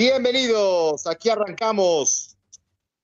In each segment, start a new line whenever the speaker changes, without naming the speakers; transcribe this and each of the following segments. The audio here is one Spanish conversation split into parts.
Bienvenidos, aquí arrancamos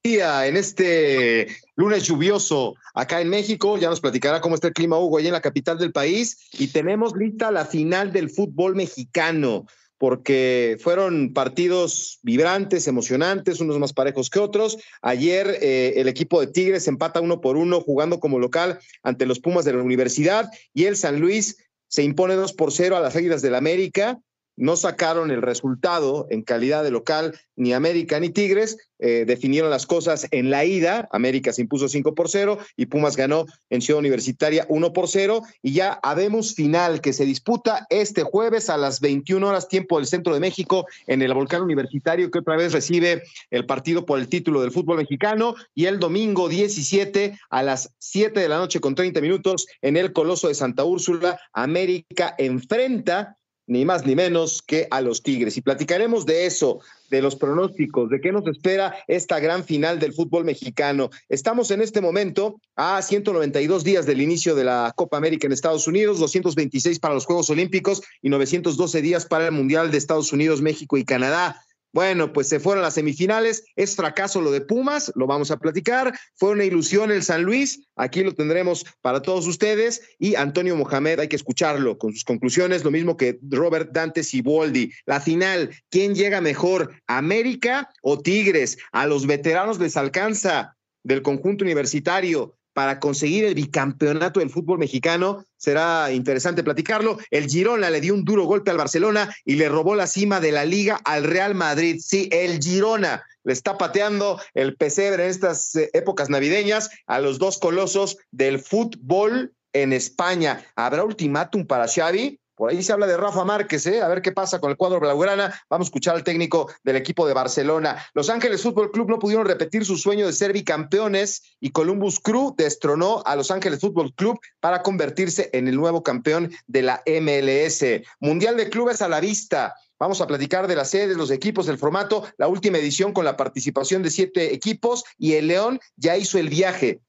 día en este lunes lluvioso acá en México. Ya nos platicará cómo está el clima Hugo ahí en la capital del país y tenemos lista la final del fútbol mexicano porque fueron partidos vibrantes, emocionantes, unos más parejos que otros. Ayer eh, el equipo de Tigres empata uno por uno jugando como local ante los Pumas de la Universidad y el San Luis se impone dos por cero a las Águilas del América no sacaron el resultado en calidad de local ni América ni Tigres, eh, definieron las cosas en la ida, América se impuso 5 por 0 y Pumas ganó en Ciudad Universitaria 1 por 0 y ya habemos final que se disputa este jueves a las 21 horas tiempo del centro de México en el Volcán Universitario que otra vez recibe el partido por el título del fútbol mexicano y el domingo 17 a las 7 de la noche con 30 minutos en el Coloso de Santa Úrsula, América enfrenta ni más ni menos que a los Tigres. Y platicaremos de eso, de los pronósticos, de qué nos espera esta gran final del fútbol mexicano. Estamos en este momento a 192 días del inicio de la Copa América en Estados Unidos, 226 para los Juegos Olímpicos y 912 días para el Mundial de Estados Unidos, México y Canadá. Bueno, pues se fueron las semifinales. Es fracaso lo de Pumas, lo vamos a platicar. Fue una ilusión el San Luis. Aquí lo tendremos para todos ustedes. Y Antonio Mohamed, hay que escucharlo con sus conclusiones, lo mismo que Robert Dante Siboldi. La final, ¿quién llega mejor? ¿América o Tigres? A los veteranos les alcanza del conjunto universitario para conseguir el bicampeonato del fútbol mexicano. Será interesante platicarlo. El Girona le dio un duro golpe al Barcelona y le robó la cima de la liga al Real Madrid. Sí, el Girona le está pateando el pesebre en estas eh, épocas navideñas a los dos colosos del fútbol en España. ¿Habrá ultimátum para Xavi? Por ahí se habla de Rafa Márquez, ¿eh? a ver qué pasa con el cuadro blaugrana. Vamos a escuchar al técnico del equipo de Barcelona. Los Ángeles Fútbol Club no pudieron repetir su sueño de ser bicampeones y Columbus Crew destronó a Los Ángeles Fútbol Club para convertirse en el nuevo campeón de la MLS. Mundial de Clubes a la vista. Vamos a platicar de las sedes, los equipos, el formato, la última edición con la participación de siete equipos y el León ya hizo el viaje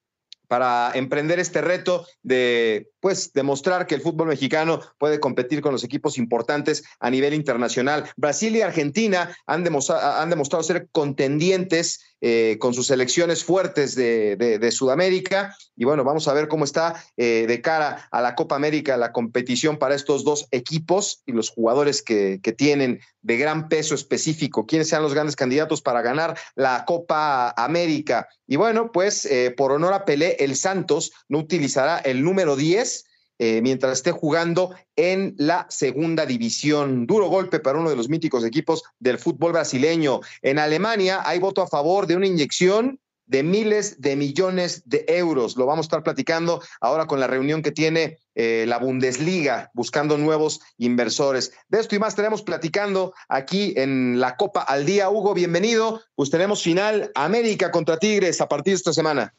para emprender este reto de pues demostrar que el fútbol mexicano puede competir con los equipos importantes a nivel internacional. Brasil y Argentina han, demostrado, han demostrado ser contendientes eh, con sus selecciones fuertes de, Sudamérica. Y bueno, vamos a ver cómo está eh, de cara a la Copa América la competición para estos dos equipos y los jugadores que, que tienen de gran peso específico, quiénes sean los grandes candidatos para ganar la Copa América. Y bueno, pues eh, por honor a Pelé, el Santos no utilizará el número 10 eh, mientras esté jugando en la segunda división. Duro golpe para uno de los míticos equipos del fútbol brasileño. En Alemania hay voto a favor de una inyección de miles de millones de euros. Lo vamos a estar platicando ahora con la reunión que tiene eh, la Bundesliga buscando nuevos inversores. De esto y más tenemos platicando aquí en la Copa al Día. Hugo, bienvenido. Pues tenemos final América contra Tigres a partir de esta semana.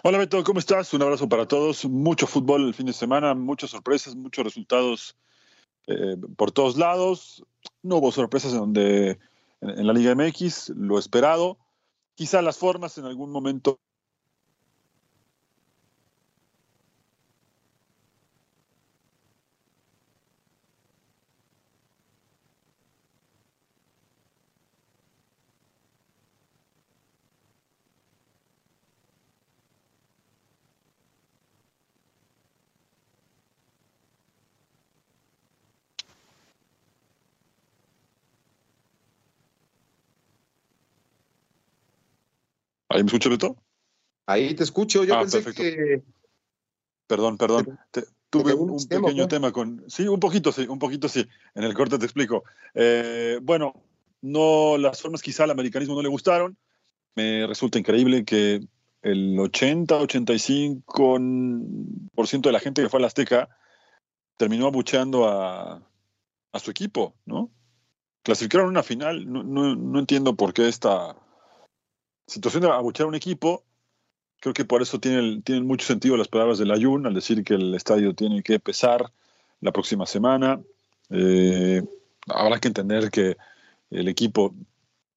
Hola Beto, ¿cómo estás? Un abrazo para todos. Mucho fútbol el fin de semana, muchas sorpresas, muchos resultados eh, por todos lados. No hubo sorpresas en, donde, en la Liga MX, lo esperado. Quizá las formas en algún momento ¿Ahí me escuchas, Beto?
Ahí te escucho. Yo ah, pensé que.
Perdón, perdón. Te, tuve un, pequeño tema con... Sí, un poquito sí, un poquito sí. En el corte te explico. Eh, bueno, no, las formas quizá al americanismo no le gustaron. Me resulta increíble que el 80-85% de la gente que fue a la Azteca terminó abucheando a, a su equipo, ¿no? Clasificaron una final, no, no, entiendo por qué esta situación de abuchear a un equipo, creo que por eso tienen, tienen mucho sentido las palabras del Ayun al decir que el estadio tiene que pesar la próxima semana. Eh, habrá que entender que el equipo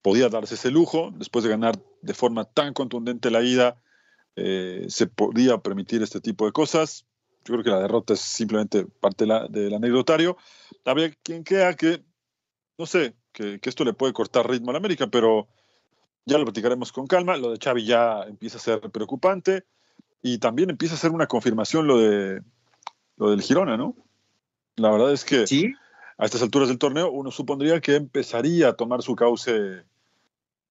podía darse ese lujo, después de ganar de forma tan contundente la ida, eh, se podía permitir este tipo de cosas. Yo creo que la derrota es simplemente parte del anecdotario. Habría quien crea que, no sé, que, esto le puede cortar ritmo a la América, pero ya lo platicaremos con calma. Lo de Xavi ya empieza a ser preocupante y también empieza a ser una confirmación lo de lo del Girona, ¿no? La verdad es que a estas alturas del torneo uno supondría que empezaría a tomar su cauce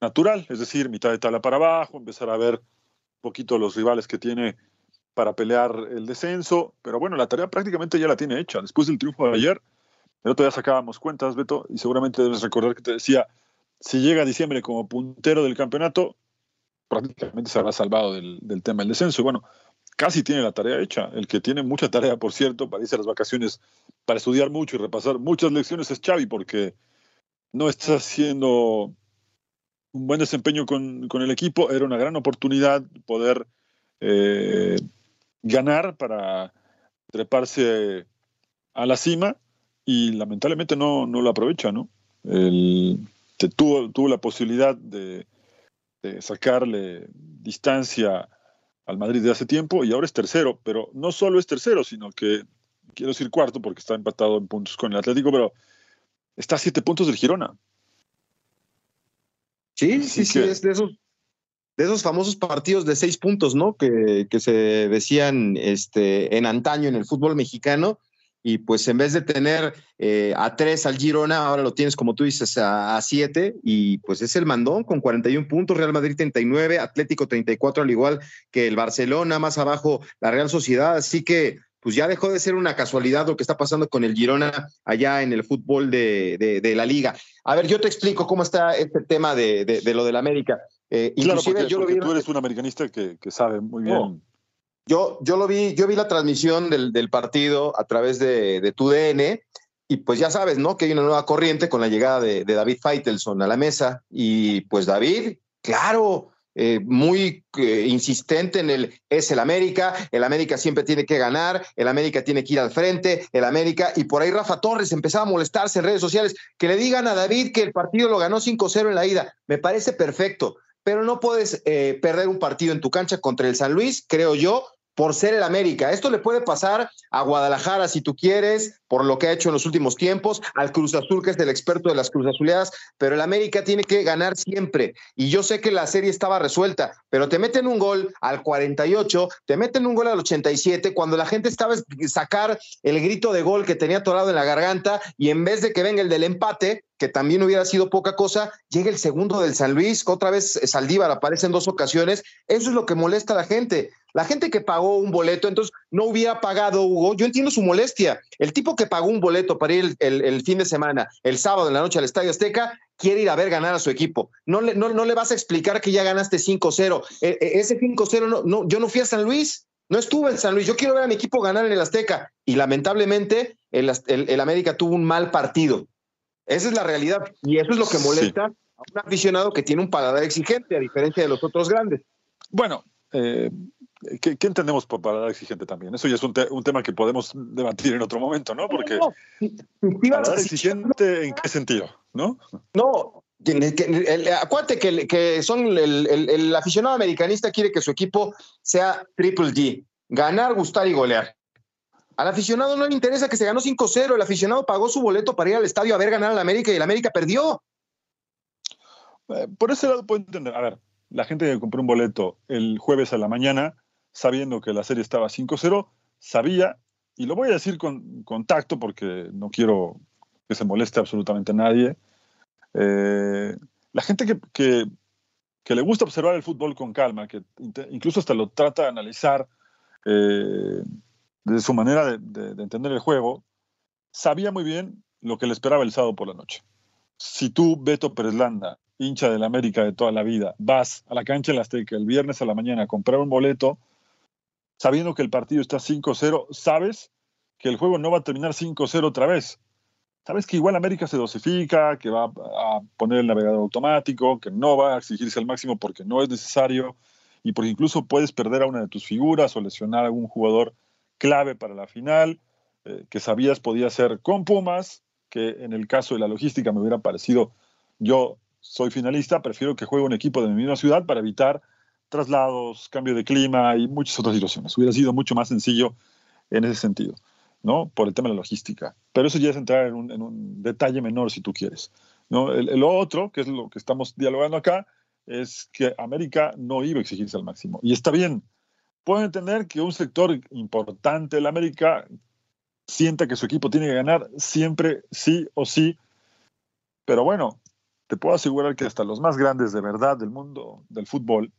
natural, es decir, mitad de tabla para abajo, empezar a ver un poquito los rivales que tiene para pelear el descenso, pero bueno, la tarea prácticamente ya la tiene hecha. Después del triunfo de ayer, el otro día sacábamos cuentas, Beto, y seguramente debes recordar que te decía, si llega a diciembre como puntero del campeonato, prácticamente se habrá salvado del, tema del descenso. Y bueno, casi tiene la tarea hecha. El que tiene mucha tarea, por cierto, para irse a las vacaciones, para estudiar mucho y repasar muchas lecciones es Xavi, porque no está haciendo un buen desempeño con, el equipo. Era una gran oportunidad poder eh, ganar para treparse a la cima y lamentablemente no, no lo aprovecha, ¿no? Tuvo, tuvo la posibilidad de, sacarle distancia al Madrid de hace tiempo y ahora es tercero, pero no solo es tercero, sino que quiero decir cuarto porque está empatado en puntos con el Atlético, pero está a siete puntos del Girona.
Sí, sí, sí, es de esos de esos famosos partidos de seis puntos, ¿no? Que, que, se decían este, en antaño en el fútbol mexicano. Y pues en vez de tener eh, a tres al Girona, ahora lo tienes, como tú dices, a, siete. Y pues es el mandón con 41 puntos, Real Madrid 39, Atlético 34, al igual que el Barcelona, más abajo la Real Sociedad. Así que pues ya dejó de ser una casualidad lo que está pasando con el Girona allá en el fútbol de, de, la liga. A ver, yo te explico cómo está este tema de, de lo del América.
Eh, claro, porque, yo tú eres un americanista que, que sabe muy bien.
Yo, yo lo vi, yo vi la transmisión del, partido a través de, tu DN y pues ya sabes, ¿no? Que hay una nueva corriente con la llegada de, de David Feitelson a la mesa y pues David, claro, eh, muy eh, insistente en el es el América, el América siempre tiene que ganar, el América tiene que ir al frente, el América, y por ahí Rafa Torres empezaba a molestarse en redes sociales, que le digan a David que el partido lo ganó 5-0 en la ida, me parece perfecto, pero no puedes eh, perder un partido en tu cancha contra el San Luis, creo yo, por ser el América. Esto le puede pasar a Guadalajara si tú quieres, por lo que ha hecho en los últimos tiempos, al Cruz Azul, que es el experto de las Cruz Azuleadas, pero el América tiene que ganar siempre. Y yo sé que la serie estaba resuelta, pero te meten un gol al 48, te meten un gol al 87, cuando la gente estaba sacar el grito de gol que tenía atorado en la garganta, y en vez de que venga el del empate, que también hubiera sido poca cosa, llega el segundo del San Luis, que otra vez Saldívar aparece en dos ocasiones. Eso es lo que molesta a la gente. La gente que pagó un boleto, entonces no hubiera pagado, Hugo. Yo entiendo su molestia. El tipo que pagó un boleto para ir el, fin de semana, el sábado en la noche al Estadio Azteca, quiere ir a ver ganar a su equipo. No le, no, le vas a explicar que ya ganaste 5-0. E, e, ese 5-0, no, no, yo no fui a San Luis. No estuve en San Luis, yo quiero ver a mi equipo ganar en el Azteca. Y lamentablemente el, el América tuvo un mal partido. Esa es la realidad. Y eso es lo que molesta a un aficionado que tiene un paladar exigente, a diferencia de los otros grandes.
Bueno, eh, ¿qué, entendemos por paladar exigente también? Eso ya es un, tema que podemos debatir en otro momento, ¿no? Porque paladar exigente, ¿en qué sentido? ¿No?
No, acuérdate que, que son el, el, aficionado americanista quiere que su equipo sea triple G, ganar, gustar y golear. Al aficionado no le interesa que se ganó 5-0. El aficionado pagó su boleto para ir al estadio a ver ganar al América y el América perdió.
Eh, por ese lado puedo entender. A ver, la gente que compró un boleto el jueves a la mañana, sabiendo que la serie estaba 5-0, sabía, y lo voy a decir con, tacto porque no quiero que se moleste absolutamente a nadie. Eh, la gente que, que, le gusta observar el fútbol con calma, que incluso hasta lo trata de analizar. Eh, de su manera de, de, entender el juego, sabía muy bien lo que le esperaba el sábado por la noche. Si tú, Beto Pérez Landa, hincha del América de toda la vida, vas a la cancha de la Azteca el viernes a la mañana a comprar un boleto, sabiendo que el partido está 5-0, sabes que el juego no va a terminar 5-0 otra vez. Sabes que igual América se dosifica, que va a poner el navegador automático, que no va a exigirse al máximo porque no es necesario y porque incluso puedes perder a una de tus figuras o lesionar a algún jugador clave para la final, eh, que sabías podía ser con Pumas, que en el caso de la logística me hubiera parecido, yo soy finalista, prefiero que juegue un equipo de mi misma ciudad para evitar traslados, cambio de clima y muchas otras situaciones. Hubiera sido mucho más sencillo en ese sentido. ¿no? Por el tema de la logística. Pero eso ya es entrar en un, detalle menor, si tú quieres. ¿no? El, otro, que es lo que estamos dialogando acá, es que América no iba a exigirse al máximo. Y está bien. Puedo entender que un sector importante de la América sienta que su equipo tiene que ganar siempre, sí o sí. Pero bueno, te puedo asegurar que hasta los más grandes de verdad del mundo del fútbol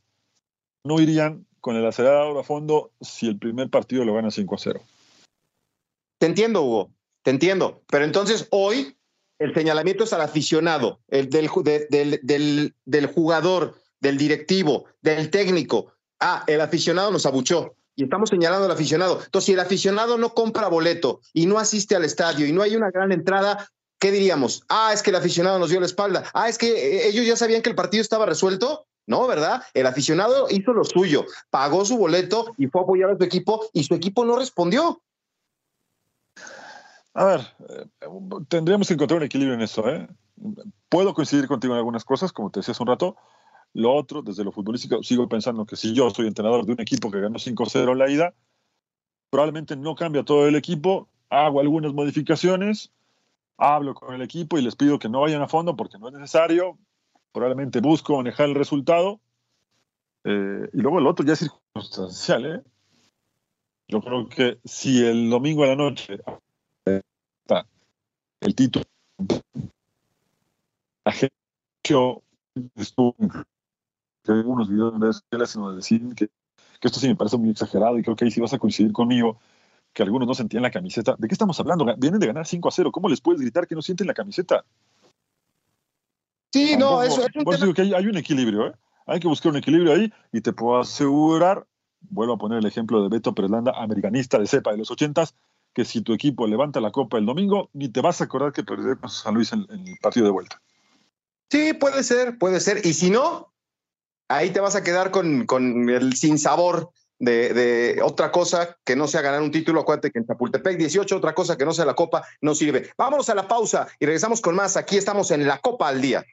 no irían con el acelerador a fondo si el primer partido lo gana 5 a 0.
Te entiendo, Hugo, te entiendo. Pero entonces hoy el señalamiento es al aficionado, el del, del, del, jugador, del directivo, del técnico. Ah, el aficionado nos abuchó y estamos señalando al aficionado. Entonces, si el aficionado no compra boleto y no asiste al estadio y no hay una gran entrada, ¿qué diríamos? Ah, es que el aficionado nos dio la espalda. Ah, es que eh, ellos ya sabían que el partido estaba resuelto. No, ¿verdad? El aficionado hizo lo suyo, pagó su boleto y fue a apoyar a su equipo y su equipo no respondió.
A ver, eh, tendríamos que encontrar un equilibrio en eso. ¿eh? Puedo coincidir contigo en algunas cosas, como te decía hace un rato. Lo otro, desde lo futbolístico, sigo pensando que si yo soy entrenador de un equipo que ganó 5-0 en la ida, probablemente no cambia todo el equipo, hago algunas modificaciones, hablo con el equipo y les pido que no vayan a fondo porque no es necesario, probablemente busco manejar el resultado, eh, y luego el otro ya es circunstancial. ¿eh? Yo creo que si el domingo a la noche el título. La gente estuvo que algunos videos de él sino decir que, que, esto sí me parece muy exagerado y creo que ahí sí vas a coincidir conmigo que algunos no sentían la camiseta. ¿De qué estamos hablando? Vienen de ganar 5 a 0. ¿Cómo les puedes gritar que no sienten la camiseta?
Sí, no, eso
es. Por eso digo que hay, hay, un equilibrio, ¿eh? Hay que buscar un equilibrio ahí y te puedo asegurar, vuelvo a poner el ejemplo de Beto Perelanda, americanista de cepa de los ochentas, que si tu equipo levanta la copa el domingo, ni te vas a acordar que con San Luis en, el partido de vuelta.
Sí, puede ser, puede ser. Y si no, ahí te vas a quedar con, con el sinsabor de, de, otra cosa que no sea ganar un título. Acuérdate que en Chapultepec 18, otra cosa que no sea la copa, no sirve. Vámonos a la pausa y regresamos con más. Aquí estamos en la Copa al Día.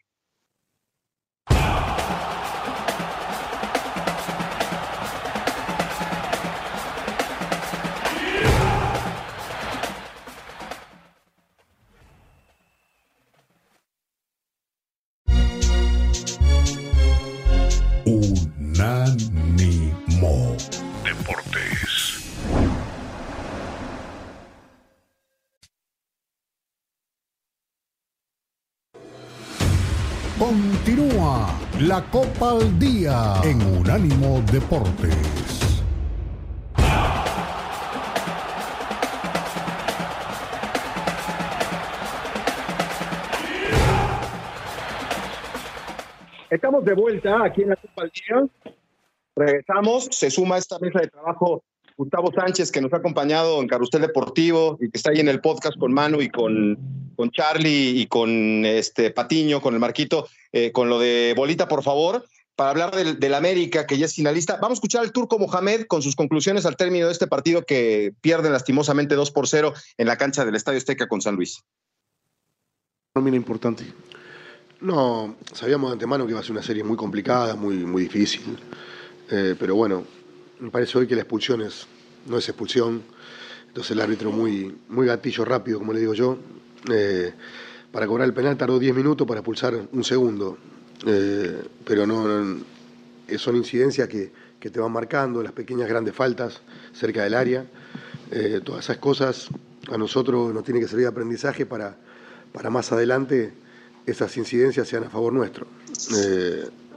La Copa al Día en Unánimo Deportes.
Estamos de vuelta aquí en la Copa al Día. Regresamos, se suma a esta mesa de trabajo Gustavo Sánchez, que nos ha acompañado en Carrusel Deportivo y que está ahí en el podcast con Manu y con, con Charlie y con este Patiño, con el Marquito, eh, con lo de Bolita, por favor, para hablar del, América, que ya es finalista. Vamos a escuchar al turco Mohamed con sus conclusiones al término de este partido que pierden lastimosamente 2 por 0 en la cancha del Estadio Azteca con San Luis.
Importante. No, sabíamos de antemano que iba a ser una serie muy complicada, muy, muy difícil. Eh, pero bueno, me parece hoy que la expulsión es, no es expulsión. Entonces el árbitro muy, muy gatillo rápido, como le digo yo. Eh, para cobrar el penal tardó 10 minutos para expulsar un segundo. Eh, pero no, son incidencias que, que, te van marcando, las pequeñas grandes faltas cerca del área. Eh, todas esas cosas a nosotros nos tiene que servir de aprendizaje para, para más adelante esas incidencias sean a favor nuestro.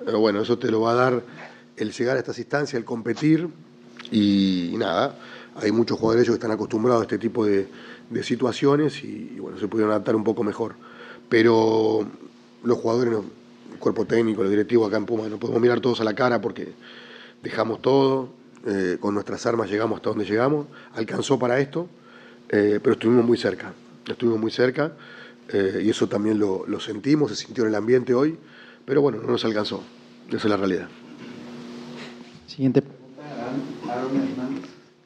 pero bueno, eso te lo va a dar el llegar a estas instancias, el competir y, nada, hay muchos jugadores que están acostumbrados a este tipo de, situaciones y, bueno, se pudieron adaptar un poco mejor. Pero los jugadores, el cuerpo técnico, los directivos acá en Puma, no podemos mirar todos a la cara porque dejamos todo, eh, con nuestras armas llegamos hasta donde llegamos, alcanzó para esto, eh, pero estuvimos muy cerca, estuvimos muy cerca eh, y eso también lo, lo sentimos, se sintió en el ambiente hoy, pero bueno, no nos alcanzó, esa es la realidad.
Siguiente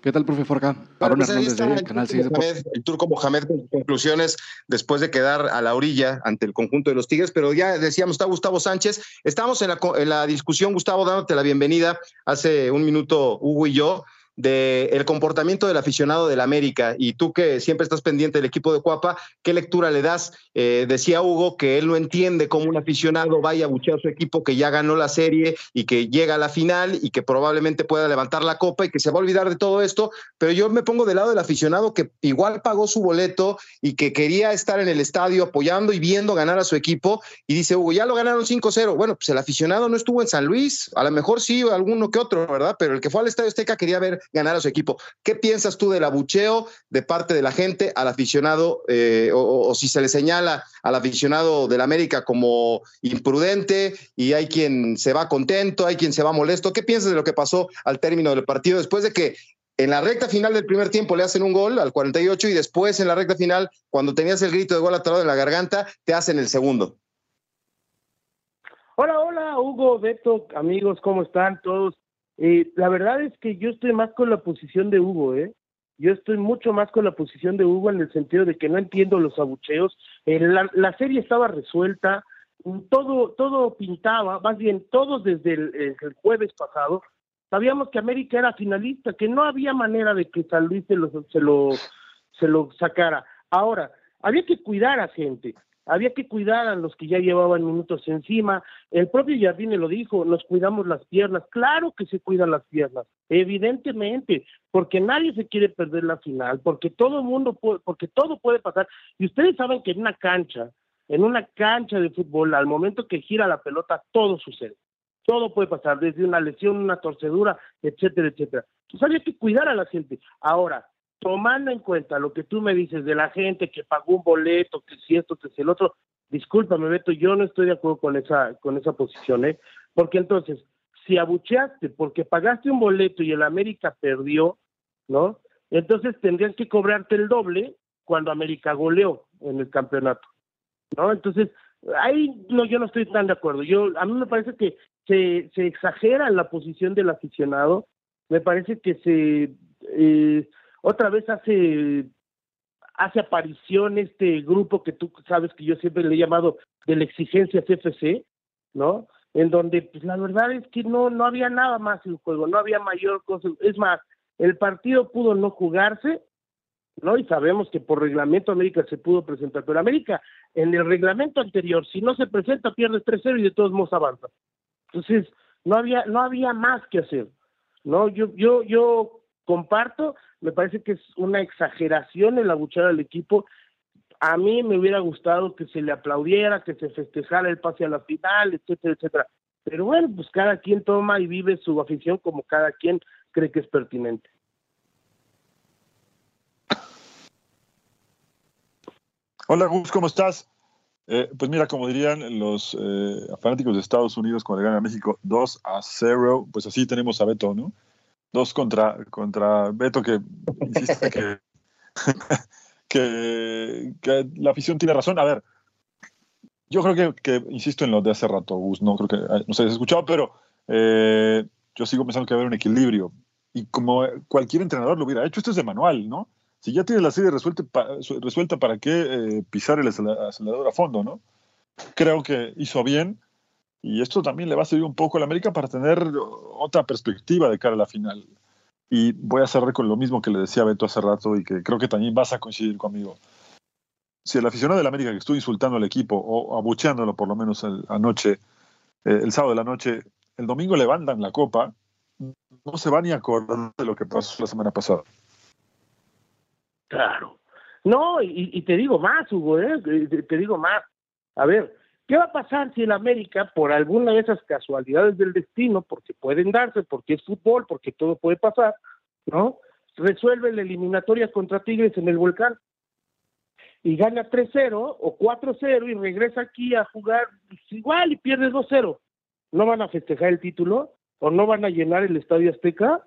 ¿Qué tal, profe Forca?
Aaron pues Hernández de Canal 6 El turco Mohamed con conclusiones después de quedar a la orilla ante el conjunto de los Tigres, pero ya decíamos, está Gustavo Sánchez. Estamos en la, en la discusión, Gustavo, dándote la bienvenida hace un minuto, Hugo y yo del comportamiento del aficionado del América y tú que siempre estás pendiente del equipo de Cuapa, ¿qué lectura le das? Eh, decía Hugo que él no entiende cómo un aficionado vaya a buchear a su equipo que ya ganó la serie y que llega a la final y que probablemente pueda levantar la copa y que se va a olvidar de todo esto, pero yo me pongo del lado del aficionado que igual pagó su boleto y que quería estar en el estadio apoyando y viendo ganar a su equipo y dice Hugo, ya lo ganaron 5-0. Bueno, pues el aficionado no estuvo en San Luis, a lo mejor sí, alguno que otro, ¿verdad? Pero el que fue al Estadio Azteca quería ver ganar a su equipo. ¿Qué piensas tú del abucheo de parte de la gente al aficionado eh, o, si se le señala al aficionado del América como imprudente y hay quien se va contento, hay quien se va molesto? ¿Qué piensas de lo que pasó al término del partido después de que en la recta final del primer tiempo le hacen un gol al 48 y después en la recta final, cuando tenías el grito de gol atorado en la garganta, te hacen el segundo?
Hola, hola, Hugo, Beto, amigos, ¿cómo están todos? Eh, la verdad es que yo estoy más con la posición de Hugo, ¿eh? Yo estoy mucho más con la posición de Hugo en el sentido de que no entiendo los abucheos. La, serie estaba resuelta, todo, todo pintaba, más bien todos desde el, jueves pasado sabíamos que América era finalista, que no había manera de que San Luis se lo, se lo sacara. Ahora, había que cuidar a gente había que cuidar a los que ya llevaban minutos encima. El propio Jardine lo dijo, nos cuidamos las piernas. Claro que se cuidan las piernas, evidentemente, porque nadie se quiere perder la final, porque todo mundo puede, porque todo puede pasar. Y ustedes saben que en una cancha, en una cancha de fútbol, al momento que gira la pelota, todo sucede. Todo puede pasar, desde una lesión, una torcedura, etcétera, etcétera. Entonces había que cuidar a la gente. Ahora, tomando en cuenta lo que tú me dices de la gente que pagó un boleto, que si esto, que si el otro, discúlpame Beto, yo no estoy de acuerdo con esa, con esa posición, ¿eh? Porque entonces, si abucheaste porque pagaste un boleto y el América perdió, ¿no? Entonces tendrían que cobrarte el doble cuando América goleó en el campeonato, ¿no? Entonces, ahí no, yo no estoy tan de acuerdo. Yo, a mí me parece que se, se exagera la posición del aficionado, me parece que se eh, otra vez hace hace aparición este grupo que tú sabes que yo siempre le he llamado de la exigencia CFC, ¿no? En donde pues la verdad es que no no había nada más en juego, no había mayor cosa, es más, el partido pudo no jugarse, ¿no? Y sabemos que por reglamento América se pudo presentar, pero América en el reglamento anterior, si no se presenta pierde 3-0 y de todos modos avanza. Entonces, no había no había más que hacer. No, yo yo yo comparto me parece que es una exageración el abuchar al equipo. A mí me hubiera gustado que se le aplaudiera, que se festejara el pase a la final, etcétera, etcétera. Pero bueno, pues cada quien toma y vive su afición como cada quien cree que es pertinente.
Hola Gus, ¿cómo estás? Eh, pues mira, como dirían los eh, fanáticos de Estados Unidos cuando le ganan a México 2 a 0, pues así tenemos a Beto, ¿no? Dos contra, contra Beto, que insiste que, que, la afición tiene razón. A ver, yo creo que, que, insisto en lo de hace rato, Gus, no creo que no se haya escuchado, pero eh, yo sigo pensando que va a haber un equilibrio. Y como cualquier entrenador lo hubiera hecho, esto es de manual, ¿no? Si ya tienes la serie resuelta, resuelta ¿para qué eh, pisar el acelerador a fondo, no? Creo que hizo bien y esto también le va a servir un poco a la América para tener otra perspectiva de cara a la final. Y voy a cerrar con lo mismo que le decía Beto hace rato y que creo que también vas a coincidir conmigo. Si el aficionado de la América que estuvo insultando al equipo o abucheándolo por lo menos anoche, eh, el sábado de la noche, el domingo levantan la copa, no se va ni a acordar de lo que pasó la semana pasada.
Claro. No, y, y te digo más, Hugo, ¿eh? te digo más. A ver, ¿Qué va a pasar si el América, por alguna de esas casualidades del destino, porque pueden darse, porque es fútbol, porque todo puede pasar, ¿no? resuelve la eliminatoria contra Tigres en el volcán y gana 3-0 o 4-0 y regresa aquí a jugar igual y pierde 2-0. ¿No van a festejar el título? ¿O no van a llenar el Estadio Azteca?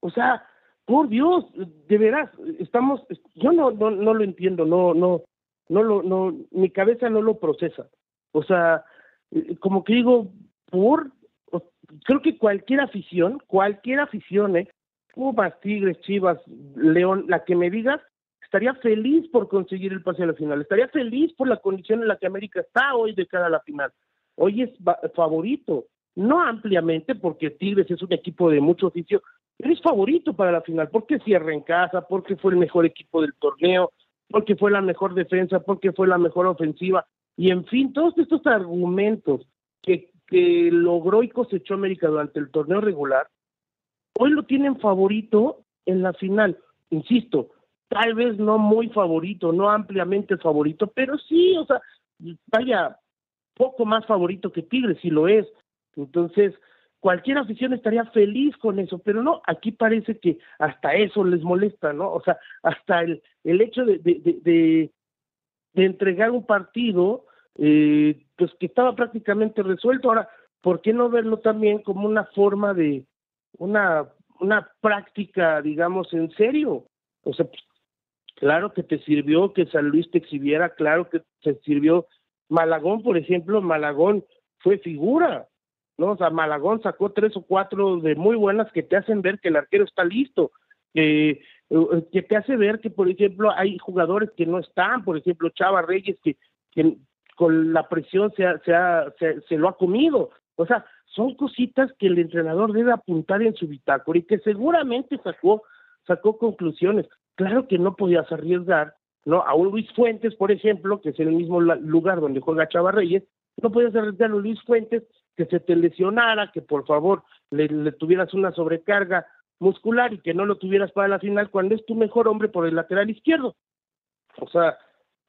O sea, por Dios, de veras, estamos, yo no, no, no lo entiendo, no, no, no lo, no, mi cabeza no lo procesa. O sea, eh, como que digo, por, creo que cualquier afición, cualquier afición, ¿eh? Pumas, Tigres, Chivas, León, la que me digas, estaría feliz por conseguir el pase a la final, estaría feliz por la condición en la que América está hoy de cara a la final. Hoy es favorito, no ampliamente porque Tigres es un equipo de mucho oficio, pero es favorito para la final, porque cierra en casa, porque fue el mejor equipo del torneo, porque fue la mejor defensa, porque fue la mejor ofensiva, y en fin, todos estos argumentos que, que logró y cosechó América durante el torneo regular, hoy lo tienen favorito en la final. Insisto, tal vez no muy favorito, no ampliamente favorito, pero sí, o sea, vaya, poco más favorito que Tigres, si lo es. Entonces, cualquier afición estaría feliz con eso, pero no, aquí parece que hasta eso les molesta, ¿no? O sea, hasta el, el hecho de, de, de, de entregar un partido, eh, pues que estaba prácticamente resuelto. Ahora, ¿por qué no verlo también como una forma de, una, una práctica, digamos, en serio? O sea, pues, claro que te sirvió que San Luis te exhibiera, claro que te sirvió Malagón, por ejemplo, Malagón fue figura, ¿no? O sea, Malagón sacó tres o cuatro de muy buenas que te hacen ver que el arquero está listo, eh, que te hace ver que, por ejemplo, hay jugadores que no están, por ejemplo, Chava Reyes, que con la presión se, se, se, lo ha comido. O sea, son cositas que el entrenador debe apuntar en su bitácora y que seguramente sacó, sacó conclusiones. Claro que no podías arriesgar, ¿no? A un Luis Fuentes, por ejemplo, que es el mismo lugar donde juega Chava Reyes, no podías arriesgar a Luis Fuentes que se te lesionara, que por favor le, tuvieras una sobrecarga muscular y que no lo tuvieras para la final cuando es tu mejor hombre por el lateral izquierdo. O sea,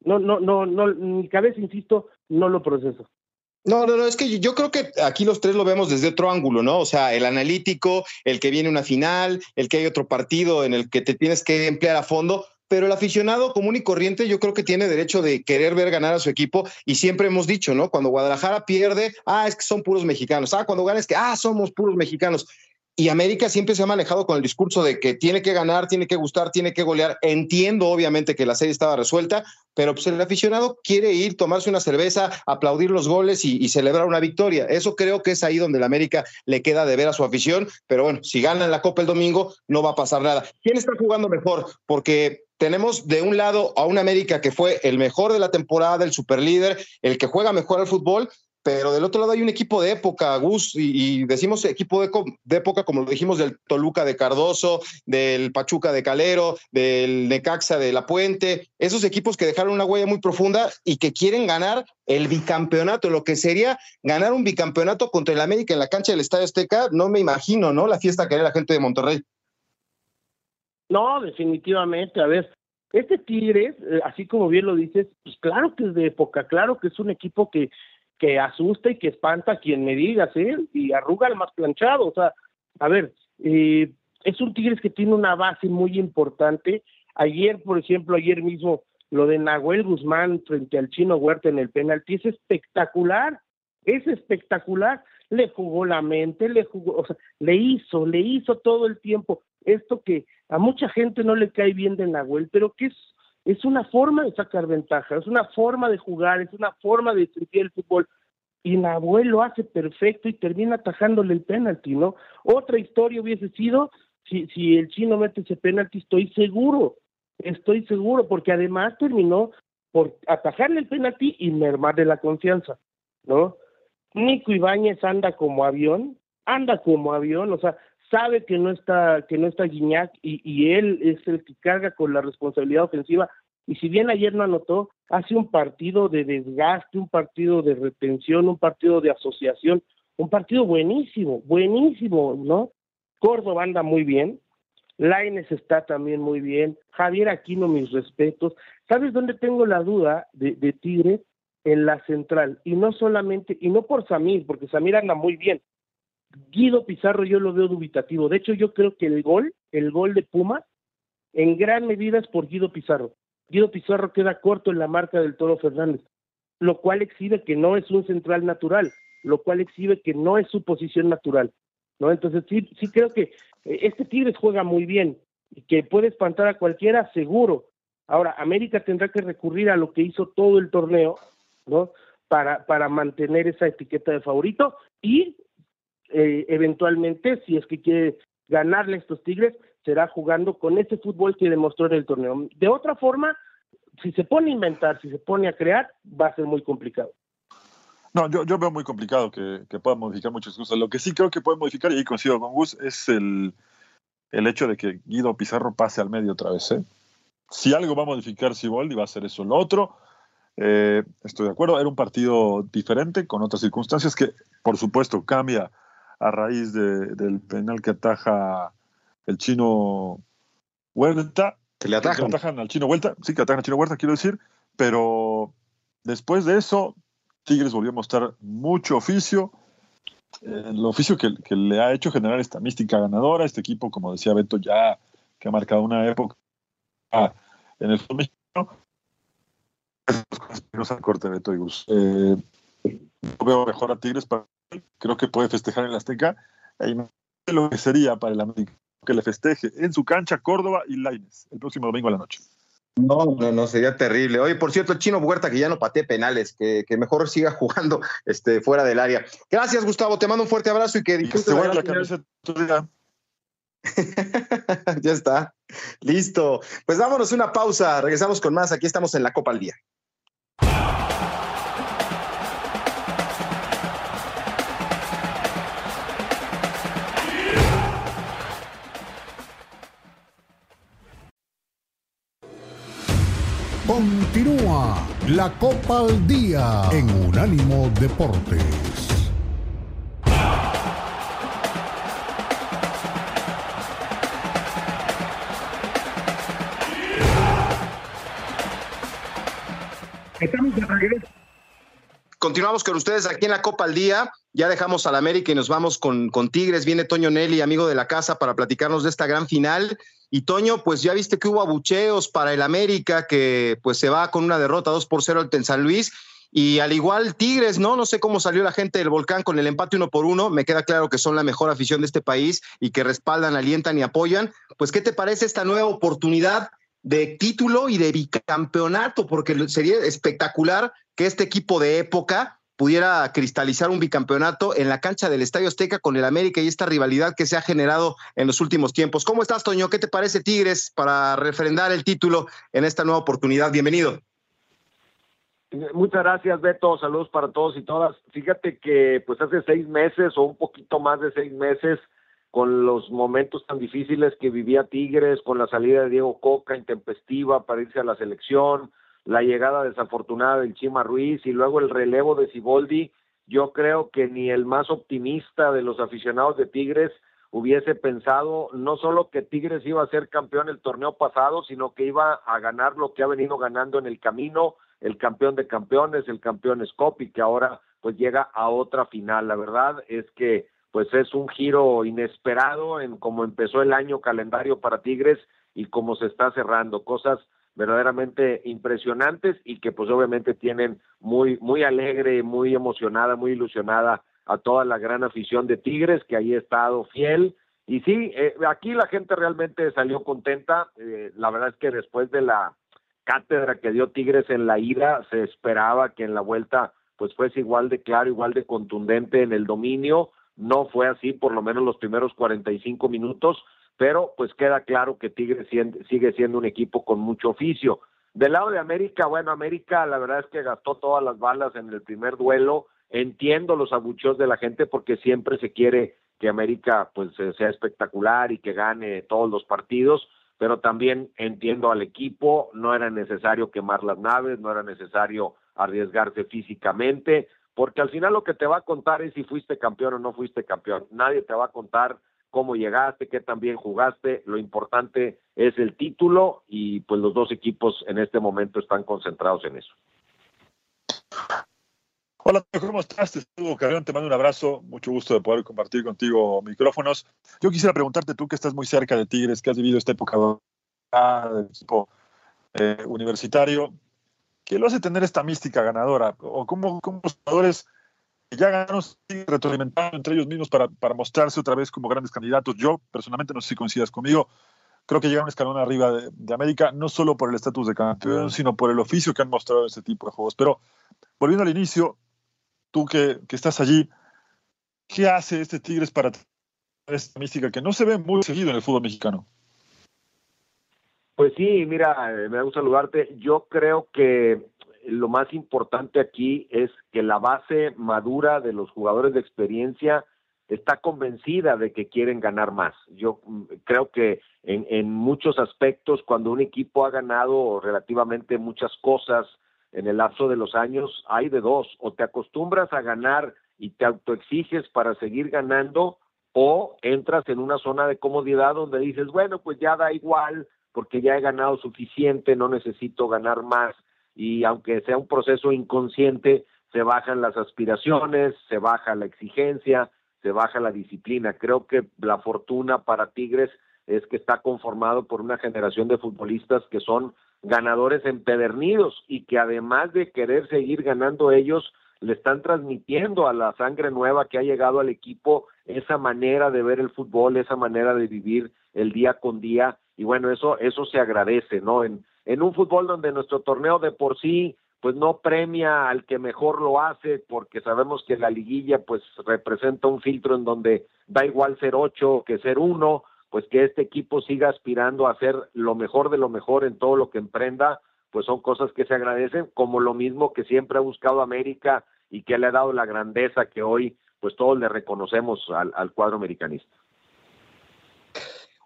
no, no, no, no, mi cabeza, insisto, no lo proceso.
No, no, no, es que yo creo que aquí los tres lo vemos desde otro ángulo, ¿no? O sea, el analítico, el que viene una final, el que hay otro partido en el que te tienes que emplear a fondo, pero el aficionado común y corriente yo creo que tiene derecho de querer ver ganar a su equipo y siempre hemos dicho, ¿no? Cuando Guadalajara pierde, ah, es que son puros mexicanos, ah, cuando gana es que, ah, somos puros mexicanos. Y América siempre se ha manejado con el discurso de que tiene que ganar, tiene que gustar, tiene que golear. Entiendo, obviamente, que la serie estaba resuelta, pero pues el aficionado quiere ir, tomarse una cerveza, aplaudir los goles y, celebrar una victoria. Eso creo que es ahí donde la América le queda de ver a su afición. Pero bueno, si ganan la Copa el domingo, no va a pasar nada. ¿Quién está jugando mejor? Porque tenemos de un lado a un América que fue el mejor de la temporada, el superlíder, el que juega mejor al fútbol, pero del otro lado hay un equipo de época, Gus, y, decimos equipo de, época, como lo dijimos, del Toluca de Cardoso, del Pachuca de Calero, del Necaxa de La Puente, esos equipos que dejaron una huella muy profunda y que quieren ganar el bicampeonato, lo que sería ganar un bicampeonato contra el América en la cancha del Estadio Azteca, no me imagino, ¿no? La fiesta que haría la gente de Monterrey.
No, definitivamente, a ver, este Tigres, eh, así como bien lo dices, pues claro que es de época, claro que es un equipo que que asusta y que espanta a quien me digas, ¿eh? Y arruga al más planchado. O sea, a ver, eh, es un Tigres que tiene una base muy importante. Ayer, por ejemplo, ayer mismo, lo de Nahuel Guzmán frente al Chino Huerta en el penalti es espectacular, es espectacular. Le jugó la mente, le jugó, o sea, le hizo, le hizo todo el tiempo. Esto que a mucha gente no le cae bien de Nahuel, pero que es es una forma de sacar ventaja, es una forma de jugar, es una forma de sentir el fútbol. Y Nahuel lo hace perfecto y termina atajándole el penalti, ¿no? Otra historia hubiese sido si, si el chino mete ese penalti, estoy seguro, estoy seguro, porque además terminó por atajarle el penalti y mermarle la confianza, ¿no? Nico Ibáñez anda como avión, anda como avión, o sea, sabe que no está que no está Guiñac y, él es el que carga con la responsabilidad ofensiva. Y si bien ayer no anotó hace un partido de desgaste un partido de retención un partido de asociación un partido buenísimo buenísimo no Córdoba anda muy bien Laines está también muy bien Javier Aquino mis respetos. Sabes dónde tengo la duda de, de Tigre en la central. Y no solamente y no por Samir porque Samir anda muy bien Guido Pizarro yo lo veo dubitativo. De hecho, yo creo que el gol, el gol de Pumas, en gran medida es por Guido Pizarro. Guido Pizarro queda corto en la marca del Toro Fernández, lo cual exhibe que no es un central natural, lo cual exhibe que no es su posición natural. ¿no? Entonces sí, sí creo que eh, este Tigres juega muy bien y que puede espantar a cualquiera, seguro. Ahora, América tendrá que recurrir a lo que hizo todo el torneo, ¿no? Para, para mantener esa etiqueta de favorito y eh, eventualmente, si es que quiere ganarle a estos Tigres, será jugando con ese fútbol que demostró en el torneo. De otra forma, si se pone a inventar, si se pone a crear, va a ser muy complicado.
No, yo, yo veo muy complicado que, que, pueda modificar muchas cosas. Lo que sí creo que puede modificar, y ahí coincido con Gus, es el, el hecho de que Guido Pizarro pase al medio otra vez. ¿eh? Si algo va a modificar Siboldi, va a ser eso. Lo otro, eh, estoy de acuerdo, era un partido diferente, con otras circunstancias que, por supuesto, cambia a raíz de, del penal que ataja el chino Huerta.
Que le atajan.
Que atajan al chino Huerta, sí, que atajan al chino Huerta, quiero decir, pero después de eso, Tigres volvió a mostrar mucho oficio, el oficio que, que, le ha hecho generar esta mística ganadora, este equipo, como decía Beto, ya que ha marcado una época en el fútbol mexicano. Corte Beto y Gus. Eh, veo mejor a Tigres, para, creo que puede festejar en la Azteca, y lo que sería para el América que le festeje en su cancha Córdoba y Laines el próximo domingo a la noche.
No, no, no, sería terrible. Oye, por cierto, chino Huerta que ya no patee penales, que, que, mejor siga jugando este, fuera del área. Gracias, Gustavo. Te mando un fuerte abrazo y que
disfrutes. la, la camiseta
ya está. Listo. Pues vámonos una pausa. Regresamos con más. Aquí estamos en la Copa al Día.
Continúa la Copa al Día en Unánimo Deportes.
Estamos de regreso. Continuamos con ustedes aquí en la Copa al Día. Ya dejamos al América y nos vamos con, con Tigres. Viene Toño Nelly, amigo de la casa, para platicarnos de esta gran final. Y Toño, pues ya viste que hubo abucheos para el América, que pues se va con una derrota 2 por 0 en San Luis. Y al igual Tigres, ¿no? No sé cómo salió la gente del volcán con el empate uno por uno. Me queda claro que son la mejor afición de este país y que respaldan, alientan y apoyan. Pues, ¿qué te parece esta nueva oportunidad de título y de bicampeonato? Porque sería espectacular que este equipo de época pudiera cristalizar un bicampeonato en la cancha del Estadio Azteca con el América y esta rivalidad que se ha generado en los últimos tiempos. ¿Cómo estás, Toño? ¿Qué te parece Tigres para refrendar el título en esta nueva oportunidad? Bienvenido.
Muchas gracias, Beto. Saludos para todos y todas. Fíjate que pues hace seis meses o un poquito más de seis meses, con los momentos tan difíciles que vivía Tigres, con la salida de Diego Coca intempestiva para irse a la selección, la llegada desafortunada del Chima Ruiz y luego el relevo de Siboldi, yo creo que ni el más optimista de los aficionados de Tigres hubiese pensado no solo que Tigres iba a ser campeón el torneo pasado, sino que iba a ganar lo que ha venido ganando en el camino, el campeón de campeones, el campeón Scop y que ahora pues llega a otra final. La verdad es que pues es un giro inesperado en cómo empezó el año calendario para Tigres y cómo se está cerrando, cosas verdaderamente impresionantes y que pues obviamente tienen muy muy alegre, muy emocionada, muy ilusionada a toda la gran afición de Tigres que ahí ha estado fiel. Y sí, eh, aquí la gente realmente salió contenta, eh, la verdad es que después de la cátedra que dio Tigres en la ida se esperaba que en la vuelta pues fuese igual de claro, igual de contundente en el dominio, no fue así por lo menos los primeros 45 minutos, pero pues queda claro que Tigres sigue siendo un equipo con mucho oficio. Del lado de América, bueno, América la verdad es que gastó todas las balas en el primer duelo. Entiendo los abucheos de la gente porque siempre se quiere que América pues sea espectacular y que gane todos los partidos, pero también entiendo al equipo, no era necesario quemar las naves, no era necesario arriesgarse físicamente, porque al final lo que te va a contar es si fuiste campeón o no fuiste campeón. Nadie te va a contar cómo llegaste, qué tan bien jugaste. Lo importante es el título y pues los dos equipos en este momento están concentrados en eso.
Hola, ¿cómo estás? Te estuvo Carrión, te mando un abrazo, mucho gusto de poder compartir contigo micrófonos. Yo quisiera preguntarte, tú que estás muy cerca de Tigres, que has vivido esta época del equipo eh, universitario, que lo hace tener esta mística ganadora, o como, como los jugadores ya ganaron, siguen retroalimentando entre ellos mismos para, para mostrarse otra vez como grandes candidatos. Yo, personalmente, no sé si coincidas conmigo, creo que llegaron un escalón arriba de, América, no solo por el estatus de campeón, sino por el oficio que han mostrado en este tipo de juegos. Pero volviendo al inicio, tú que, que estás allí, ¿qué hace este Tigres para esta mística que no se ve muy seguido en el fútbol mexicano?
Pues sí, mira, me da gusto saludarte. Yo creo que lo más importante aquí es que la base madura de los jugadores de experiencia está convencida de que quieren ganar más. Yo mm, creo que en, en, muchos aspectos, cuando un equipo ha ganado relativamente muchas cosas en el lapso de los años, hay de dos, o te acostumbras a ganar y te autoexiges para seguir ganando, o entras en una zona de comodidad donde dices, bueno, pues ya da igual, porque ya he ganado suficiente, no necesito ganar más, y aunque sea un proceso inconsciente, se bajan las aspiraciones, se baja la exigencia, se baja la disciplina. Creo que la fortuna para Tigres es que está conformado por una generación de futbolistas que son ganadores empedernidos y que además de querer seguir ganando ellos, le están transmitiendo a la sangre nueva que ha llegado al equipo esa manera de ver el fútbol, esa manera de vivir el día con día y bueno, eso eso se agradece, ¿no? En en un fútbol donde nuestro torneo de por sí pues no premia al que mejor lo hace porque sabemos que la liguilla pues representa un filtro en donde da igual ser ocho que ser uno, pues que este equipo siga aspirando a hacer lo mejor de lo mejor en todo lo que emprenda, pues son cosas que se agradecen, como lo mismo que siempre ha buscado América y que le ha dado la grandeza que hoy pues todos le reconocemos al, al cuadro americanista.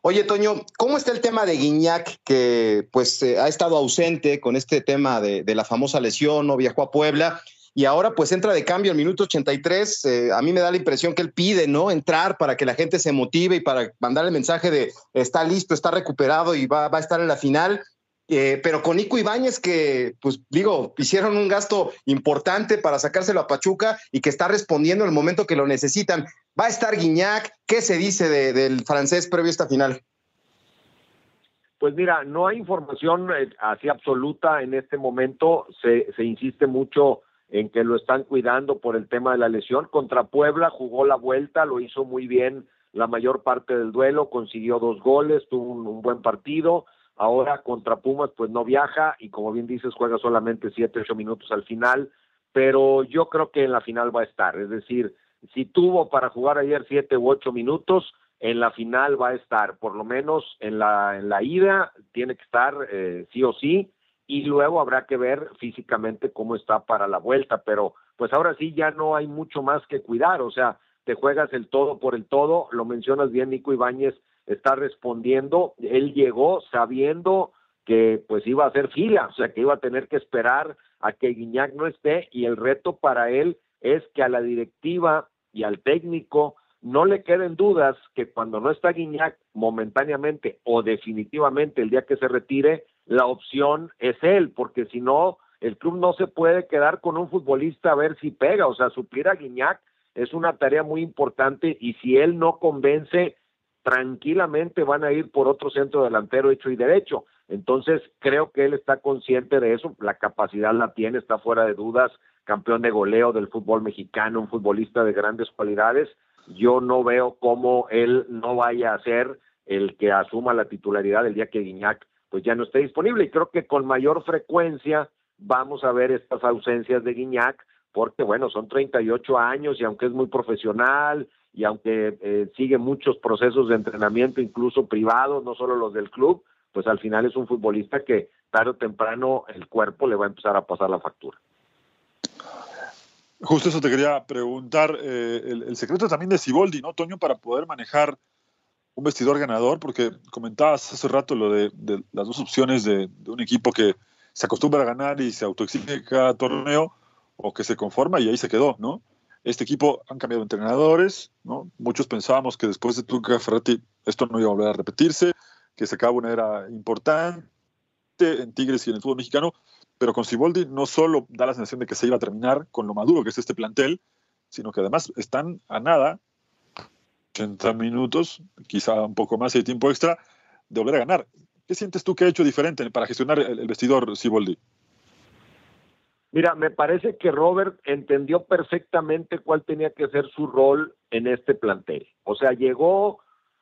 Oye, Toño, ¿cómo está el tema de Guiñac, que pues eh, ha estado ausente con este tema de, la famosa lesión, no viajó a Puebla? Y ahora pues entra de cambio al minuto 83. Eh, a mí me da la impresión que él pide, ¿no? Entrar para que la gente se motive y para mandar el mensaje de está listo, está recuperado y va, va a estar en la final. Eh, pero con Nico Ibáñez, que, pues digo, hicieron un gasto importante para sacárselo a Pachuca y que está respondiendo en el momento que lo necesitan. ¿Va a estar Guiñac? ¿Qué se dice de, del francés previo a esta final?
Pues mira, no hay información eh, así absoluta en este momento. Se, se insiste mucho en que lo están cuidando por el tema de la lesión. Contra Puebla jugó la vuelta, lo hizo muy bien la mayor parte del duelo, consiguió dos goles, tuvo un, un buen partido Ahora contra Pumas pues no viaja y como bien dices juega solamente siete, ocho minutos al final, pero yo creo que en la final va a estar. Es decir, si tuvo para jugar ayer siete u ocho minutos, en la final va a estar, por lo menos en la, en la ida tiene que estar eh, sí o sí, y luego habrá que ver físicamente cómo está para la vuelta, pero pues ahora sí ya no hay mucho más que cuidar, o sea, te juegas el todo por el todo, lo mencionas bien Nico Ibáñez, está respondiendo. Él llegó sabiendo que pues iba a hacer fila, o sea, que iba a tener que esperar a que Guiñac no esté y el reto para él es que a la directiva y al técnico no le queden dudas que cuando no está Guiñac momentáneamente o definitivamente el día que se retire, la opción es él, porque si no, el club no se puede quedar con un futbolista a ver si pega, o sea, suplir a Guiñac es una tarea muy importante y si él no convence, tranquilamente van a ir por otro centro delantero hecho y derecho. Entonces, creo que él está consciente de eso, la capacidad la tiene, está fuera de dudas, campeón de goleo del fútbol mexicano, un futbolista de grandes cualidades. Yo no veo cómo él no vaya a ser el que asuma la titularidad el día que Guiñac pues ya no esté disponible y creo que con mayor frecuencia vamos a ver estas ausencias de Guiñac porque bueno, son 38 años y aunque es muy profesional y aunque eh, sigue muchos procesos de entrenamiento, incluso privados, no solo los del club, pues al final es un futbolista que tarde o temprano el cuerpo le va a empezar a pasar la factura.
Justo eso te quería preguntar, eh, el, secreto también de Siboldi, ¿no, Toño, para poder manejar un vestidor ganador? Porque comentabas hace rato lo de, las dos opciones de, de, un equipo que se acostumbra a ganar y se autoexige cada torneo, o que se conforma y ahí se quedó, ¿no? Este equipo han cambiado entrenadores, ¿no? Muchos pensábamos que después de Tuca Ferretti esto no iba a volver a repetirse, que se acaba una era importante en Tigres y en el fútbol mexicano, pero con Siboldi no solo da la sensación de que se iba a terminar con lo maduro que es este plantel, sino que además están a nada, 80 minutos, quizá un poco más de tiempo extra, de volver a ganar. ¿Qué sientes tú que ha hecho diferente para gestionar el, vestidor Siboldi?
Mira, me parece que Robert entendió perfectamente cuál tenía que ser su rol en este plantel. O sea, llegó,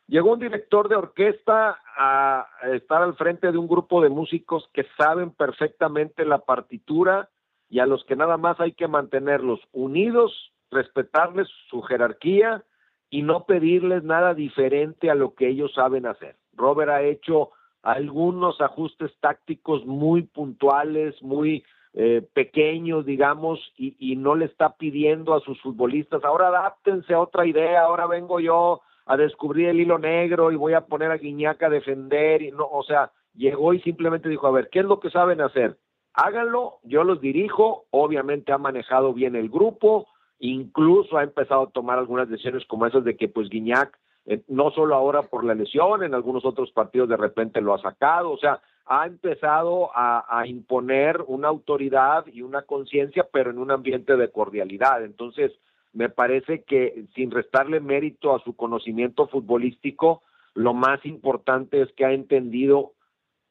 llegó un director de orquesta a estar al frente de un grupo de músicos que saben perfectamente la partitura y a los que nada más hay que mantenerlos unidos, respetarles su jerarquía y no pedirles nada diferente a lo que ellos saben hacer. Robert ha hecho algunos ajustes tácticos muy puntuales, muy eh, pequeños, digamos, y, no le está pidiendo a sus futbolistas, ahora adáptense a otra idea, ahora vengo yo a descubrir el hilo negro y voy a poner a Guiñaca a defender, y no, o sea, llegó y simplemente dijo, a ver, ¿qué es lo que saben hacer? Háganlo, yo los dirijo, obviamente ha manejado bien el grupo, incluso ha empezado a tomar algunas decisiones como esas de que pues Guiñac, eh, no solo ahora por la lesión, en algunos otros partidos de repente lo ha sacado, o sea, ha empezado a, imponer una autoridad y una conciencia, pero en un ambiente de cordialidad. Entonces, me parece que sin restarle mérito a su conocimiento futbolístico, lo más importante es que ha entendido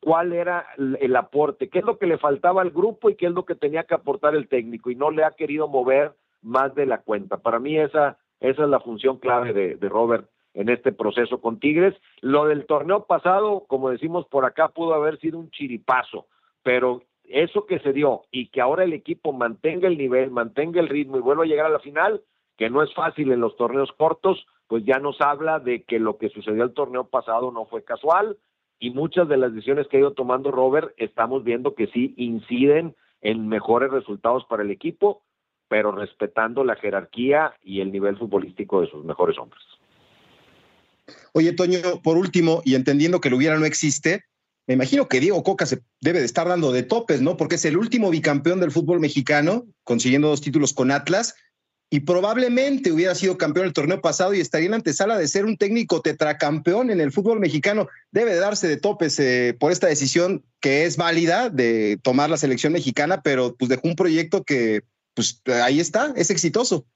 cuál era el aporte, qué es lo que le faltaba al grupo y qué es lo que tenía que aportar el técnico y no le ha querido mover más de la cuenta. Para mí esa, esa es la función clave de, de Robert en este proceso con Tigres. Lo del torneo pasado, como decimos por acá, pudo haber sido un chiripazo, pero eso que se dio y que ahora el equipo mantenga el nivel, mantenga el ritmo y vuelva a llegar a la final, que no es fácil en los torneos cortos, pues ya nos habla de que lo que sucedió el torneo pasado no fue casual y muchas de las decisiones que ha ido tomando Robert estamos viendo que sí inciden en mejores resultados para el equipo pero respetando la jerarquía y el nivel futbolístico de sus mejores hombres.
Oye, Toño, por último, y entendiendo que lo hubiera no existe, me imagino que Diego Coca se debe de estar dando de topes, ¿no? Porque es el último bicampeón del fútbol mexicano, consiguiendo dos títulos con Atlas, y probablemente hubiera sido campeón el torneo pasado y estaría en antesala de ser un técnico tetracampeón en el fútbol mexicano. Debe de darse de topes eh, por esta decisión que es válida de tomar la selección mexicana, pero pues dejó un proyecto que pues ahí está, es exitoso.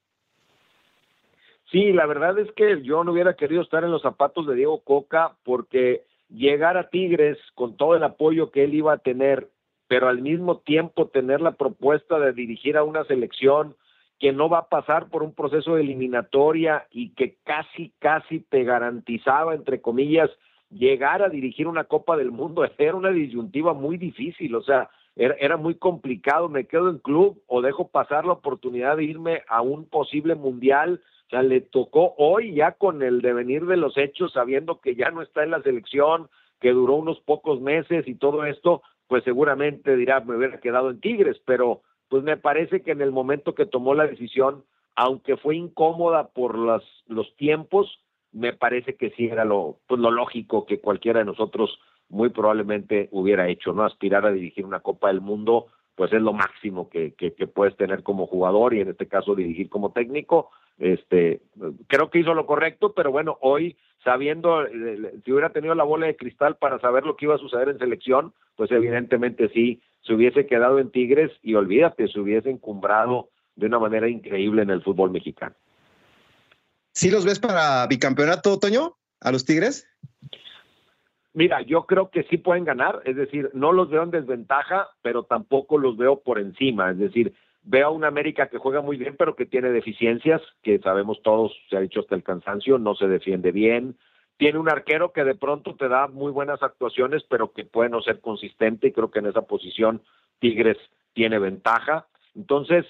Sí, la verdad es que yo no hubiera querido estar en los zapatos de Diego Coca porque llegar a Tigres con todo el apoyo que él iba a tener, pero al mismo tiempo tener la propuesta de dirigir a una selección que no va a pasar por un proceso de eliminatoria y que casi, casi te garantizaba, entre comillas, llegar a dirigir una Copa del Mundo, era una disyuntiva muy difícil, o sea, era, muy complicado, me quedo en club o dejo pasar la oportunidad de irme a un posible mundial. O sea, le tocó hoy ya con el devenir de los hechos, sabiendo que ya no está en la selección, que duró unos pocos meses y todo esto, pues seguramente dirá, me hubiera quedado en Tigres, pero pues me parece que en el momento que tomó la decisión, aunque fue incómoda por las, los tiempos, me parece que sí era lo, pues lo lógico que cualquiera de nosotros muy probablemente hubiera hecho, ¿no? Aspirar a dirigir una Copa del Mundo, pues es lo máximo que, que, puedes tener como jugador y en este caso dirigir como técnico. Este, creo que hizo lo correcto, pero bueno, hoy sabiendo, eh, si hubiera tenido la bola de cristal para saber lo que iba a suceder en selección, pues evidentemente sí, se hubiese quedado en Tigres y olvídate, se hubiese encumbrado de una manera increíble en el fútbol mexicano.
¿Sí los ves para bicampeonato, Toño, a los Tigres?
Mira, yo creo que sí pueden ganar, es decir, no los veo en desventaja, pero tampoco los veo por encima, es decir, veo a una América que juega muy bien, pero que tiene deficiencias, que sabemos todos, se ha dicho hasta el cansancio, no se defiende bien, tiene un arquero que de pronto te da muy buenas actuaciones, pero que puede no ser consistente, y creo que en esa posición Tigres tiene ventaja. Entonces,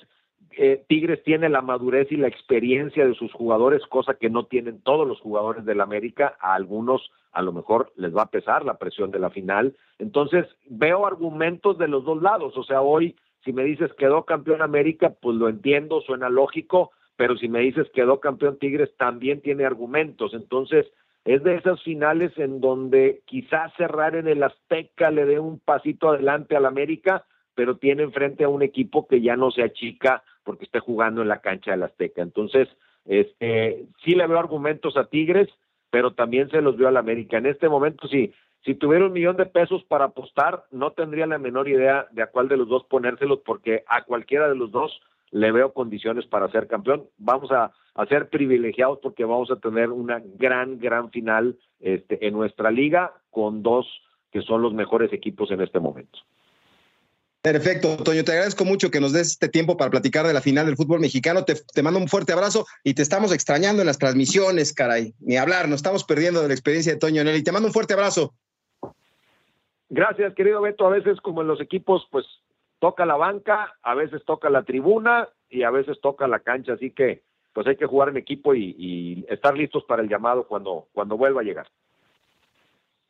eh, Tigres tiene la madurez y la experiencia de sus jugadores, cosa que no tienen todos los jugadores del América. A algunos a lo mejor les va a pesar la presión de la final. Entonces, veo argumentos de los dos lados. O sea, hoy, si me dices quedó campeón América, pues lo entiendo, suena lógico, pero si me dices quedó campeón Tigres, también tiene argumentos. Entonces, es de esas finales en donde quizás cerrar en el Azteca le dé un pasito adelante al América, pero tiene enfrente a un equipo que ya no se achica porque esté jugando en la cancha del Azteca. Entonces, este, sí le veo argumentos a Tigres, pero también se los veo al América. En este momento, sí, si tuviera un millón de pesos para apostar, no tendría la menor idea de a cuál de los dos ponérselos, porque a cualquiera de los dos le veo condiciones para ser campeón. Vamos a, a ser privilegiados porque vamos a tener una gran, gran final este, en nuestra liga con dos que son los mejores equipos en este momento.
Perfecto, Toño, te agradezco mucho que nos des este tiempo para platicar de la final del fútbol mexicano. Te, te, mando un fuerte abrazo y te estamos extrañando en las transmisiones, caray. Ni hablar, nos estamos perdiendo de la experiencia de Toño Nelly. Te mando un fuerte abrazo.
Gracias, querido Beto. A veces, como en los equipos, pues toca la banca, a veces toca la tribuna y a veces toca la cancha. Así que, pues hay que jugar en equipo y, y estar listos para el llamado cuando, cuando vuelva a llegar.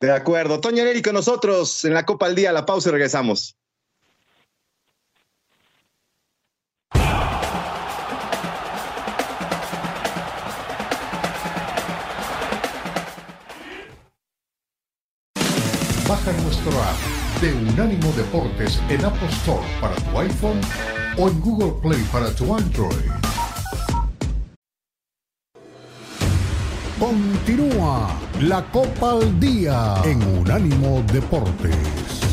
De acuerdo. Toño con nosotros en la Copa al Día. La pausa y regresamos.
Baja nuestro app de Unánimo Deportes en Apple Store para tu iPhone o en Google Play para tu Android. Continúa la Copa al Día en Unánimo Deportes.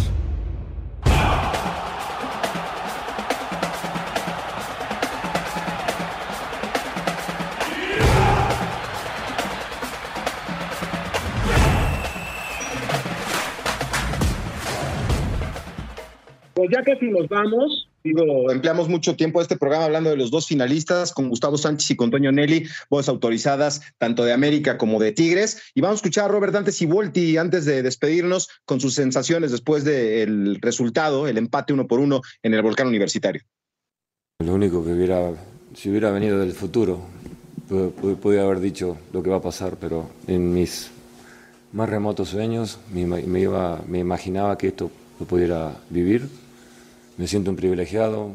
Ya casi nos vamos. Digo, empleamos mucho tiempo este programa hablando de los dos finalistas, con Gustavo Sánchez y con Toño Nelly, voces autorizadas tanto de América como de Tigres. Y vamos a escuchar a Robert Dantes y Volti antes de despedirnos con sus sensaciones después del resultado, el empate uno por uno en el volcán universitario.
Lo único que hubiera, si hubiera venido del futuro, podría haber dicho lo que va a pasar, pero en mis más remotos sueños me, me, iba, me imaginaba que esto lo pudiera vivir me siento un privilegiado,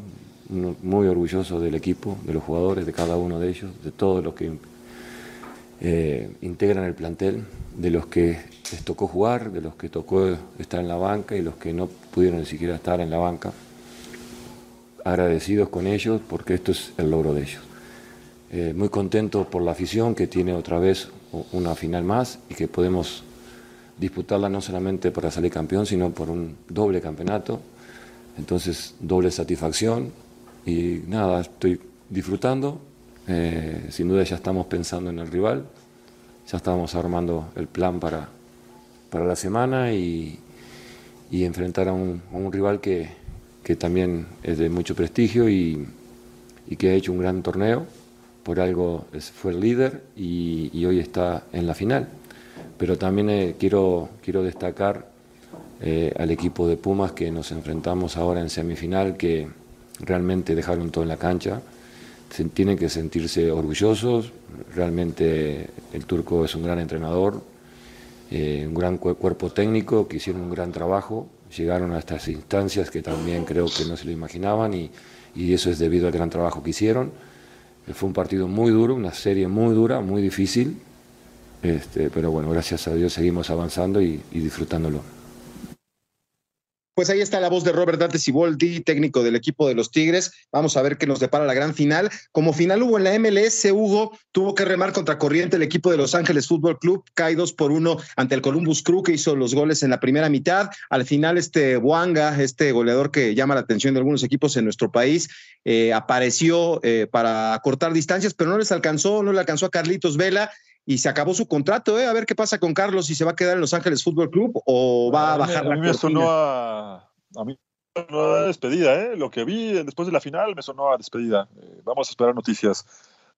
muy orgulloso del equipo, de los jugadores, de cada uno de ellos, de todos los que eh, integran el plantel, de los que les tocó jugar, de los que tocó estar en la banca y los que no pudieron ni siquiera estar en la banca. Agradecidos con ellos porque esto es el logro de ellos. Eh, muy contento por la afición que tiene otra vez una final más y que podemos disputarla no solamente para salir campeón, sino por un doble campeonato entonces, doble satisfacción y nada, estoy disfrutando. Eh, sin duda ya estamos pensando en el rival, ya estamos armando el plan para, para la semana y, enfrentar a un, rival que, que, también es de mucho prestigio y, y, que ha hecho un gran torneo. Por algo fue el líder y, y hoy está en la final. Pero también eh, quiero, quiero destacar eh, al equipo de Pumas que nos enfrentamos ahora en semifinal, que realmente dejaron todo en la cancha. Tienen que sentirse orgullosos, realmente el turco es un gran entrenador, eh, un gran cu cuerpo técnico, que hicieron un gran trabajo, llegaron a estas instancias que también creo que no se lo imaginaban y, y eso es debido al gran trabajo que hicieron. Fue un partido muy duro, una serie muy dura, muy difícil, este, pero bueno, gracias a Dios seguimos avanzando y disfrutándolo.
Pues ahí está la voz de Robert Dante Siboldi, técnico del equipo de los Tigres. Vamos a ver qué nos depara la gran final. Como final hubo en la MLS, Hugo tuvo que remar contra corriente el equipo de Los Ángeles Fútbol Club, cae dos por uno ante el Columbus Crew, que hizo los goles en la primera mitad. Al final, este Buanga, este goleador que llama la atención de algunos equipos en nuestro país, eh, apareció eh, para cortar distancias, pero no les alcanzó, no le alcanzó a Carlitos Vela y se acabó su contrato, ¿eh? A ver qué pasa con Carlos, si se va a quedar en Los Ángeles Fútbol Club o va a, a bajar
mí,
la
a mí me sonó a, a mí me sonó a despedida, ¿eh? Lo que vi después de la final me sonó a despedida. Eh, vamos a esperar noticias.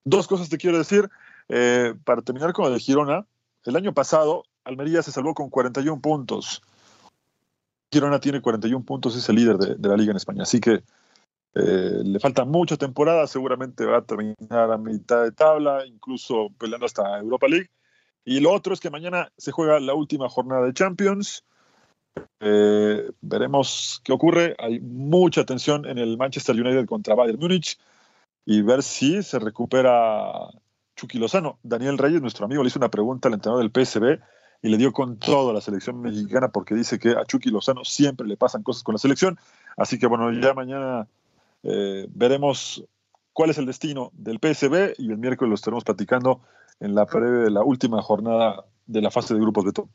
Dos cosas te quiero decir. Eh, para terminar con el de Girona, el año pasado Almería se salvó con 41 puntos. Girona tiene 41 puntos, es el líder de, de la liga en España. Así que eh, le falta mucha temporada, seguramente va a terminar a mitad de tabla, incluso peleando hasta Europa League. Y lo otro es que mañana se juega la última jornada de Champions. Eh, veremos qué ocurre. Hay mucha tensión en el Manchester United contra Bayern Múnich y ver si se recupera Chucky Lozano. Daniel Reyes, nuestro amigo, le hizo una pregunta al entrenador del PSB y le dio con todo a la selección mexicana porque dice que a Chucky Lozano siempre le pasan cosas con la selección. Así que bueno, ya mañana eh, veremos cuál es el destino del PSB y el miércoles lo estaremos platicando en la previa de la última jornada de la fase de grupos de todo.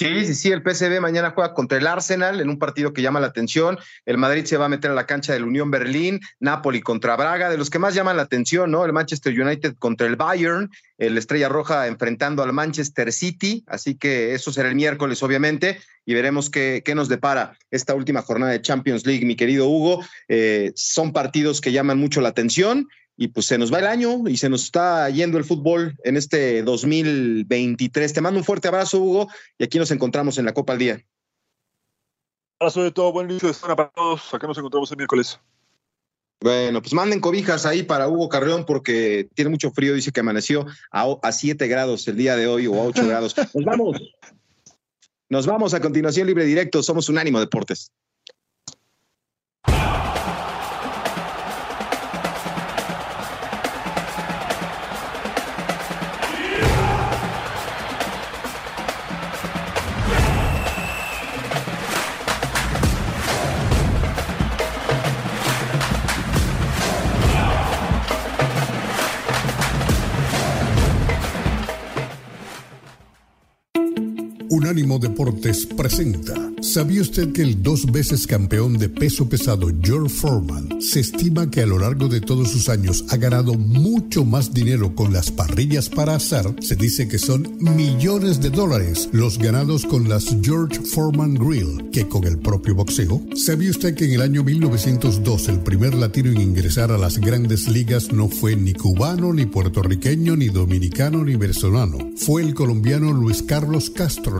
Sí, sí, sí, el PSV mañana juega contra el Arsenal en un partido que llama la atención. El Madrid se va a meter a la cancha del Unión Berlín, Napoli contra Braga, de los que más llaman la atención, ¿no? El Manchester United contra el Bayern, el Estrella Roja enfrentando al Manchester City, así que eso será el miércoles, obviamente, y veremos qué, qué nos depara esta última jornada de Champions League, mi querido Hugo. Eh, son partidos que llaman mucho la atención y pues se nos va el año y se nos está yendo el fútbol en este 2023. Te mando un fuerte abrazo, Hugo, y aquí nos encontramos en la Copa al Día.
Abrazo de todo, buen inicio de semana para todos. Acá nos encontramos el miércoles.
Bueno, pues manden cobijas ahí para Hugo Carreón porque tiene mucho frío, dice que amaneció a, 7 grados el día de hoy o a 8 grados. Nos vamos. Nos vamos a continuación libre directo. Somos Unánimo Deportes.
Deportes presenta. ¿Sabía usted que el dos veces campeón de peso pesado George Foreman se estima que a lo largo de todos sus años ha ganado mucho más dinero con las parrillas para asar? Se dice que son millones de dólares los ganados con las George Foreman Grill que con el propio boxeo. ¿Sabía usted que en el año 1902 el primer latino en ingresar a las grandes ligas no fue ni cubano, ni puertorriqueño, ni dominicano, ni venezolano? Fue el colombiano Luis Carlos Castro.